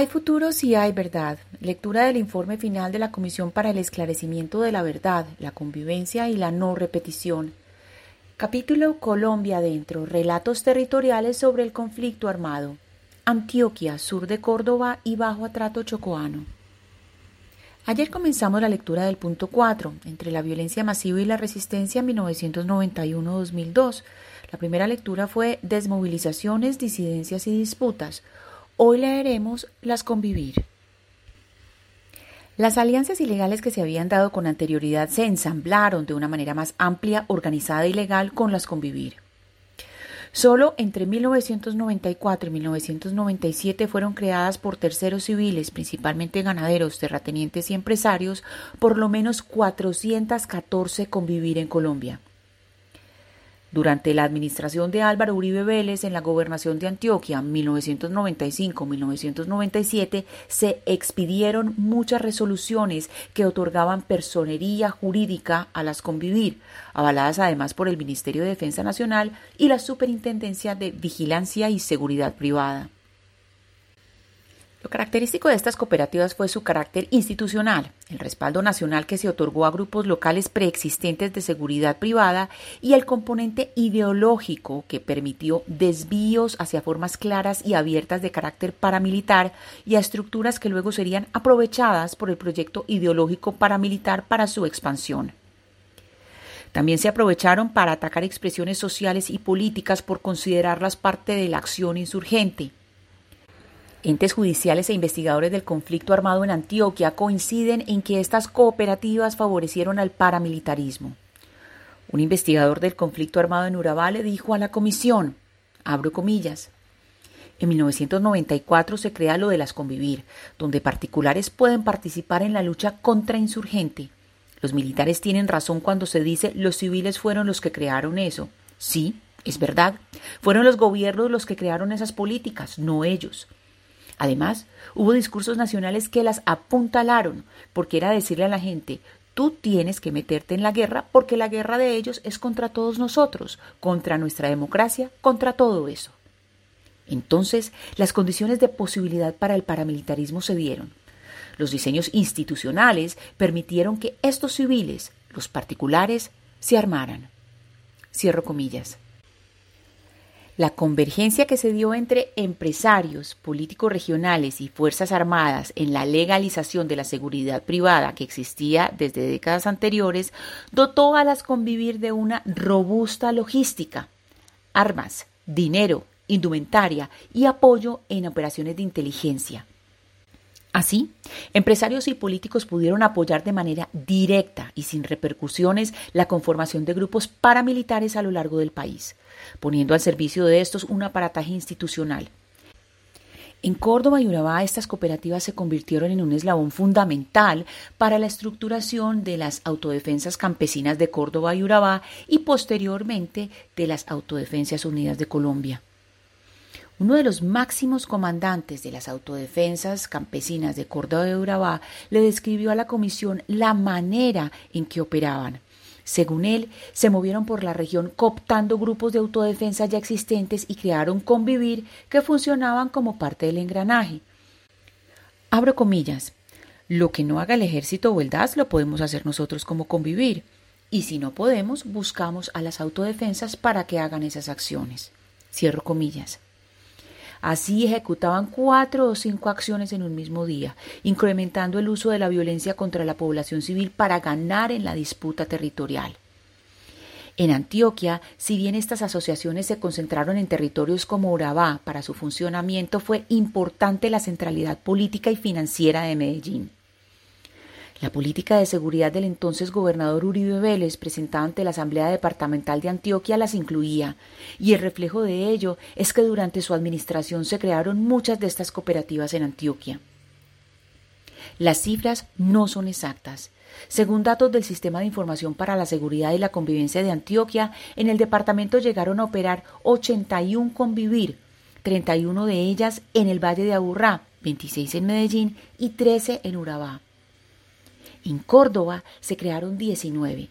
Hay futuro si hay verdad. Lectura del informe final de la Comisión para el Esclarecimiento de la Verdad, la Convivencia y la No Repetición. Capítulo Colombia adentro. Relatos territoriales sobre el conflicto armado. Antioquia, sur de Córdoba y bajo atrato chocoano. Ayer comenzamos la lectura del punto 4, entre la violencia masiva y la resistencia 1991-2002. La primera lectura fue Desmovilizaciones, disidencias y disputas. Hoy leeremos Las convivir. Las alianzas ilegales que se habían dado con anterioridad se ensamblaron de una manera más amplia, organizada y legal con las convivir. Solo entre 1994 y 1997 fueron creadas por terceros civiles, principalmente ganaderos, terratenientes y empresarios, por lo menos 414 convivir en Colombia. Durante la administración de Álvaro Uribe Vélez en la gobernación de Antioquia 1995-1997 se expidieron muchas resoluciones que otorgaban personería jurídica a las convivir, avaladas además por el Ministerio de Defensa Nacional y la Superintendencia de Vigilancia y Seguridad Privada. Lo característico de estas cooperativas fue su carácter institucional, el respaldo nacional que se otorgó a grupos locales preexistentes de seguridad privada y el componente ideológico que permitió desvíos hacia formas claras y abiertas de carácter paramilitar y a estructuras que luego serían aprovechadas por el proyecto ideológico paramilitar para su expansión. También se aprovecharon para atacar expresiones sociales y políticas por considerarlas parte de la acción insurgente Entes judiciales e investigadores del conflicto armado en Antioquia coinciden en que estas cooperativas favorecieron al paramilitarismo. Un investigador del conflicto armado en Urabá le dijo a la comisión, abro comillas, en 1994 se crea lo de las convivir, donde particulares pueden participar en la lucha contra insurgente. Los militares tienen razón cuando se dice los civiles fueron los que crearon eso. Sí, es verdad. Fueron los gobiernos los que crearon esas políticas, no ellos. Además, hubo discursos nacionales que las apuntalaron, porque era decirle a la gente, tú tienes que meterte en la guerra porque la guerra de ellos es contra todos nosotros, contra nuestra democracia, contra todo eso. Entonces, las condiciones de posibilidad para el paramilitarismo se dieron. Los diseños institucionales permitieron que estos civiles, los particulares, se armaran. Cierro comillas. La convergencia que se dio entre empresarios, políticos regionales y Fuerzas Armadas en la legalización de la seguridad privada que existía desde décadas anteriores dotó a las convivir de una robusta logística, armas, dinero, indumentaria y apoyo en operaciones de inteligencia. Así, empresarios y políticos pudieron apoyar de manera directa y sin repercusiones la conformación de grupos paramilitares a lo largo del país, poniendo al servicio de estos un aparataje institucional. En Córdoba y Urabá estas cooperativas se convirtieron en un eslabón fundamental para la estructuración de las autodefensas campesinas de Córdoba y Urabá y posteriormente de las Autodefensas Unidas de Colombia. Uno de los máximos comandantes de las autodefensas campesinas de Córdoba y Urabá le describió a la comisión la manera en que operaban. Según él, se movieron por la región cooptando grupos de autodefensa ya existentes y crearon convivir que funcionaban como parte del engranaje. Abro comillas. Lo que no haga el ejército o el DAS lo podemos hacer nosotros como convivir. Y si no podemos, buscamos a las autodefensas para que hagan esas acciones. Cierro comillas. Así ejecutaban cuatro o cinco acciones en un mismo día, incrementando el uso de la violencia contra la población civil para ganar en la disputa territorial. En Antioquia, si bien estas asociaciones se concentraron en territorios como Urabá, para su funcionamiento fue importante la centralidad política y financiera de Medellín. La política de seguridad del entonces gobernador Uribe Vélez, presentada ante la Asamblea Departamental de Antioquia, las incluía, y el reflejo de ello es que durante su administración se crearon muchas de estas cooperativas en Antioquia. Las cifras no son exactas. Según datos del Sistema de Información para la Seguridad y la Convivencia de Antioquia, en el departamento llegaron a operar 81 convivir, 31 de ellas en el Valle de Aburrá, 26 en Medellín y 13 en Urabá. En Córdoba se crearon 19.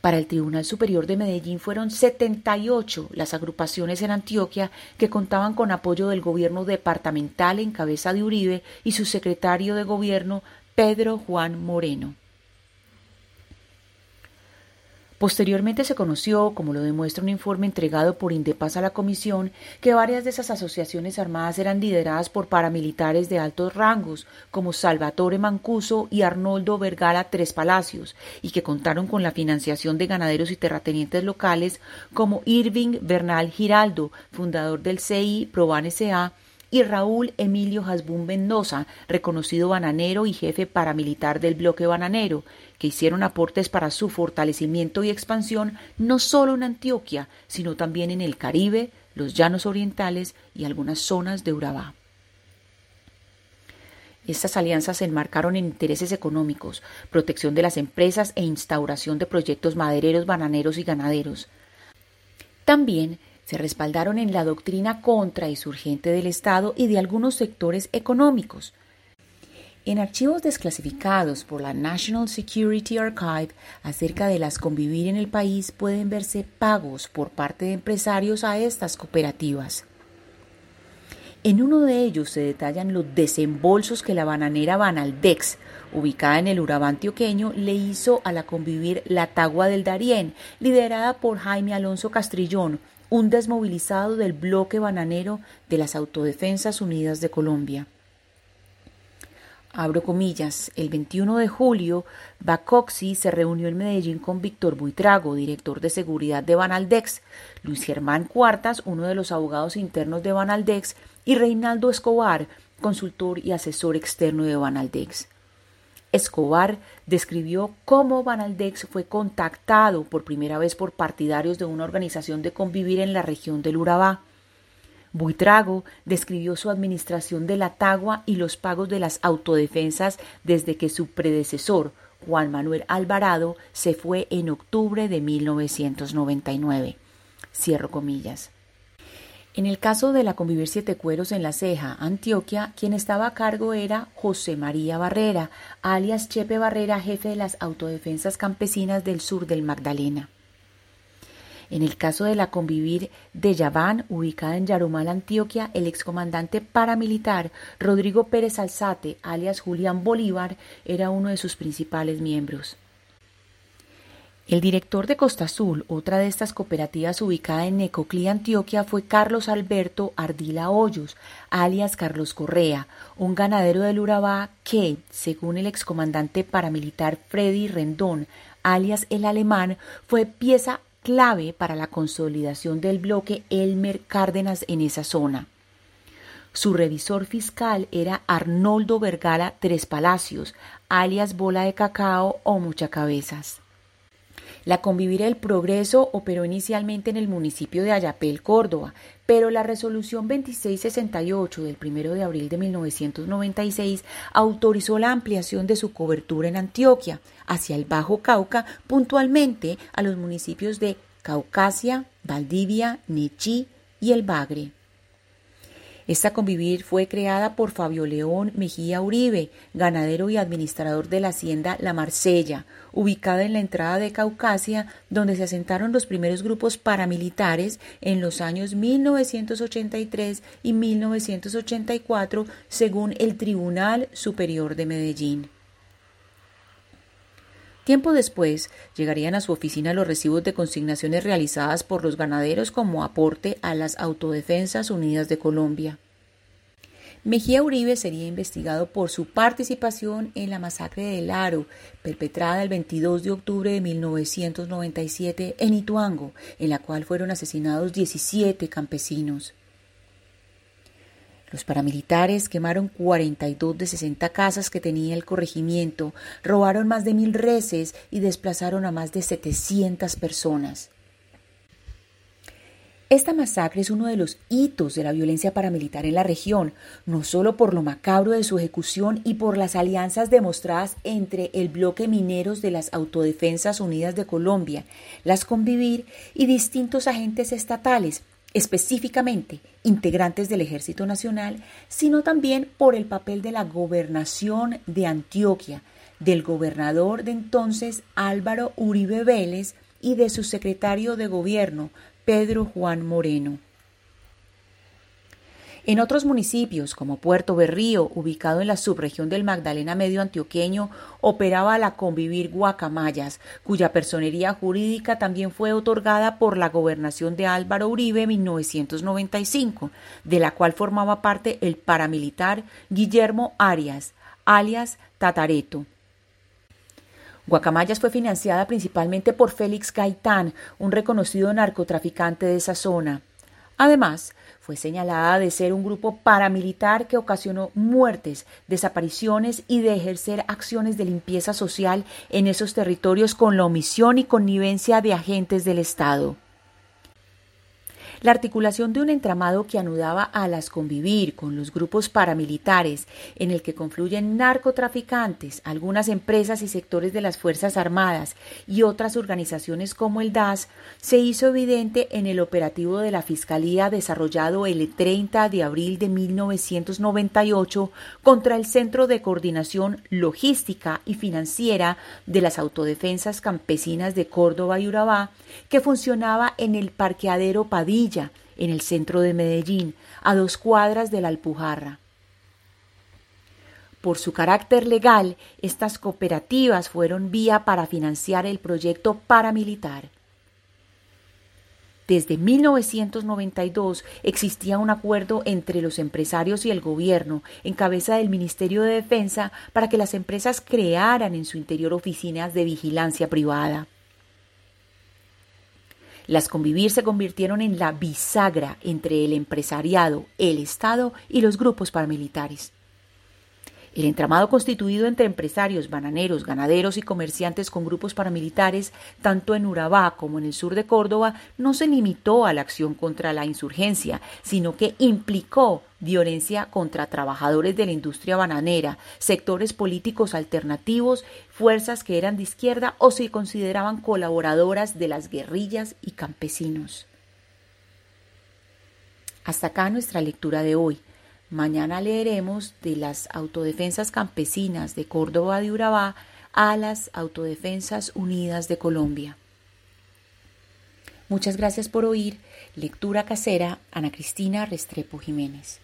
Para el Tribunal Superior de Medellín fueron 78 las agrupaciones en Antioquia que contaban con apoyo del gobierno departamental en cabeza de Uribe y su secretario de gobierno Pedro Juan Moreno. Posteriormente se conoció, como lo demuestra un informe entregado por Indepaz a la Comisión, que varias de esas asociaciones armadas eran lideradas por paramilitares de altos rangos, como Salvatore Mancuso y Arnoldo Vergara Tres Palacios, y que contaron con la financiación de ganaderos y terratenientes locales como Irving Bernal Giraldo, fundador del CI Proban S.A., y Raúl Emilio Hasbún Mendoza, reconocido bananero y jefe paramilitar del bloque bananero, que hicieron aportes para su fortalecimiento y expansión no solo en Antioquia, sino también en el Caribe, los llanos orientales y algunas zonas de Urabá. Estas alianzas se enmarcaron en intereses económicos, protección de las empresas e instauración de proyectos madereros, bananeros y ganaderos. También se respaldaron en la doctrina contrainsurgente del Estado y de algunos sectores económicos. En archivos desclasificados por la National Security Archive acerca de las convivir en el país pueden verse pagos por parte de empresarios a estas cooperativas. En uno de ellos se detallan los desembolsos que la bananera Banaldex, ubicada en el Urabá antioqueño, le hizo a la convivir La Tagua del Darién, liderada por Jaime Alonso Castrillón, un desmovilizado del bloque bananero de las Autodefensas Unidas de Colombia. Abro comillas, el 21 de julio, Bacoxi se reunió en Medellín con Víctor Buitrago, director de seguridad de Banaldex, Luis Germán Cuartas, uno de los abogados internos de Banaldex, y Reinaldo Escobar, consultor y asesor externo de Banaldex. Escobar describió cómo Banaldex fue contactado por primera vez por partidarios de una organización de convivir en la región del Urabá. Buitrago describió su administración de la tagua y los pagos de las autodefensas desde que su predecesor, Juan Manuel Alvarado, se fue en octubre de 1999. Cierro comillas. En el caso de la Convivir Siete Cueros en La Ceja, Antioquia, quien estaba a cargo era José María Barrera, alias Chepe Barrera, jefe de las autodefensas campesinas del sur del Magdalena. En el caso de la Convivir de Yaván, ubicada en Yarumal, Antioquia, el excomandante paramilitar Rodrigo Pérez Alzate, alias Julián Bolívar, era uno de sus principales miembros. El director de Costa Azul, otra de estas cooperativas ubicada en Necoclí, Antioquia, fue Carlos Alberto Ardila Hoyos, alias Carlos Correa, un ganadero del Urabá que, según el excomandante paramilitar Freddy Rendón, alias el alemán, fue pieza clave para la consolidación del bloque Elmer Cárdenas en esa zona. Su revisor fiscal era Arnoldo Vergara Tres Palacios, alias Bola de Cacao o Muchacabezas. La Convivir el Progreso operó inicialmente en el municipio de Ayapel, Córdoba, pero la resolución 2668 del 1 de abril de 1996 autorizó la ampliación de su cobertura en Antioquia, hacia el Bajo Cauca, puntualmente a los municipios de Caucasia, Valdivia, Nechí y El Bagre. Esta convivir fue creada por Fabio León Mejía Uribe, ganadero y administrador de la hacienda La Marsella, ubicada en la entrada de Caucasia, donde se asentaron los primeros grupos paramilitares en los años 1983 y 1984, según el Tribunal Superior de Medellín. Tiempo después llegarían a su oficina los recibos de consignaciones realizadas por los ganaderos como aporte a las Autodefensas Unidas de Colombia. Mejía Uribe sería investigado por su participación en la masacre del Aro, perpetrada el 22 de octubre de 1997 en Ituango, en la cual fueron asesinados 17 campesinos. Los paramilitares quemaron 42 de 60 casas que tenía el corregimiento, robaron más de mil reses y desplazaron a más de 700 personas. Esta masacre es uno de los hitos de la violencia paramilitar en la región, no solo por lo macabro de su ejecución y por las alianzas demostradas entre el bloque mineros de las Autodefensas Unidas de Colombia, las Convivir y distintos agentes estatales, específicamente integrantes del Ejército Nacional, sino también por el papel de la gobernación de Antioquia, del gobernador de entonces Álvaro Uribe Vélez, y de su secretario de gobierno, Pedro Juan Moreno. En otros municipios, como Puerto Berrío, ubicado en la subregión del Magdalena Medio Antioqueño, operaba la Convivir Guacamayas, cuya personería jurídica también fue otorgada por la gobernación de Álvaro Uribe en 1995, de la cual formaba parte el paramilitar Guillermo Arias, alias Tatareto. Guacamayas fue financiada principalmente por Félix Gaitán, un reconocido narcotraficante de esa zona. Además, fue señalada de ser un grupo paramilitar que ocasionó muertes, desapariciones y de ejercer acciones de limpieza social en esos territorios con la omisión y connivencia de agentes del Estado. La articulación de un entramado que anudaba a las convivir con los grupos paramilitares, en el que confluyen narcotraficantes, algunas empresas y sectores de las Fuerzas Armadas y otras organizaciones como el DAS, se hizo evidente en el operativo de la Fiscalía desarrollado el 30 de abril de 1998 contra el Centro de Coordinación Logística y Financiera de las Autodefensas Campesinas de Córdoba y Urabá, que funcionaba en el parqueadero Padilla en el centro de Medellín, a dos cuadras de la Alpujarra. Por su carácter legal, estas cooperativas fueron vía para financiar el proyecto paramilitar. Desde 1992 existía un acuerdo entre los empresarios y el gobierno, en cabeza del Ministerio de Defensa, para que las empresas crearan en su interior oficinas de vigilancia privada. Las convivir se convirtieron en la bisagra entre el empresariado, el Estado y los grupos paramilitares. El entramado constituido entre empresarios, bananeros, ganaderos y comerciantes con grupos paramilitares, tanto en Urabá como en el sur de Córdoba, no se limitó a la acción contra la insurgencia, sino que implicó violencia contra trabajadores de la industria bananera, sectores políticos alternativos, fuerzas que eran de izquierda o se consideraban colaboradoras de las guerrillas y campesinos. Hasta acá nuestra lectura de hoy. Mañana leeremos de las autodefensas campesinas de Córdoba de Urabá a las Autodefensas Unidas de Colombia. Muchas gracias por oír. Lectura casera, Ana Cristina Restrepo Jiménez.